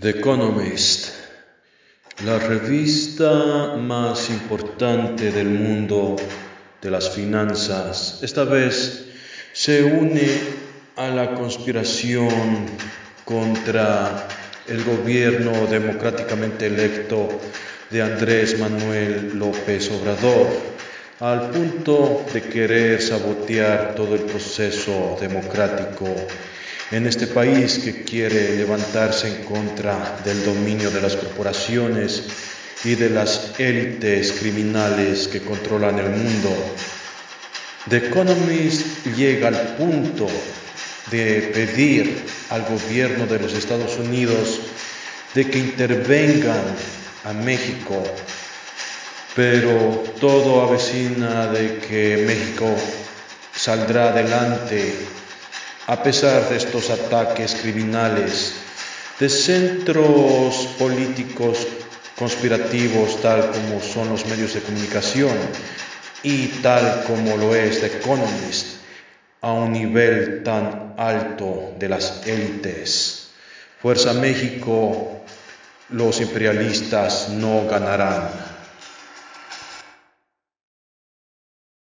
The Economist, la revista más importante del mundo de las finanzas, esta vez se une a la conspiración contra el gobierno democráticamente electo de Andrés Manuel López Obrador, al punto de querer sabotear todo el proceso democrático en este país que quiere levantarse en contra del dominio de las corporaciones y de las élites criminales que controlan el mundo. The Economist llega al punto de pedir al gobierno de los Estados Unidos de que intervengan a México, pero todo avecina de que México saldrá adelante a pesar de estos ataques criminales de centros políticos conspirativos tal como son los medios de comunicación y tal como lo es The Economist a un nivel tan alto de las élites. Fuerza México, los imperialistas no ganarán.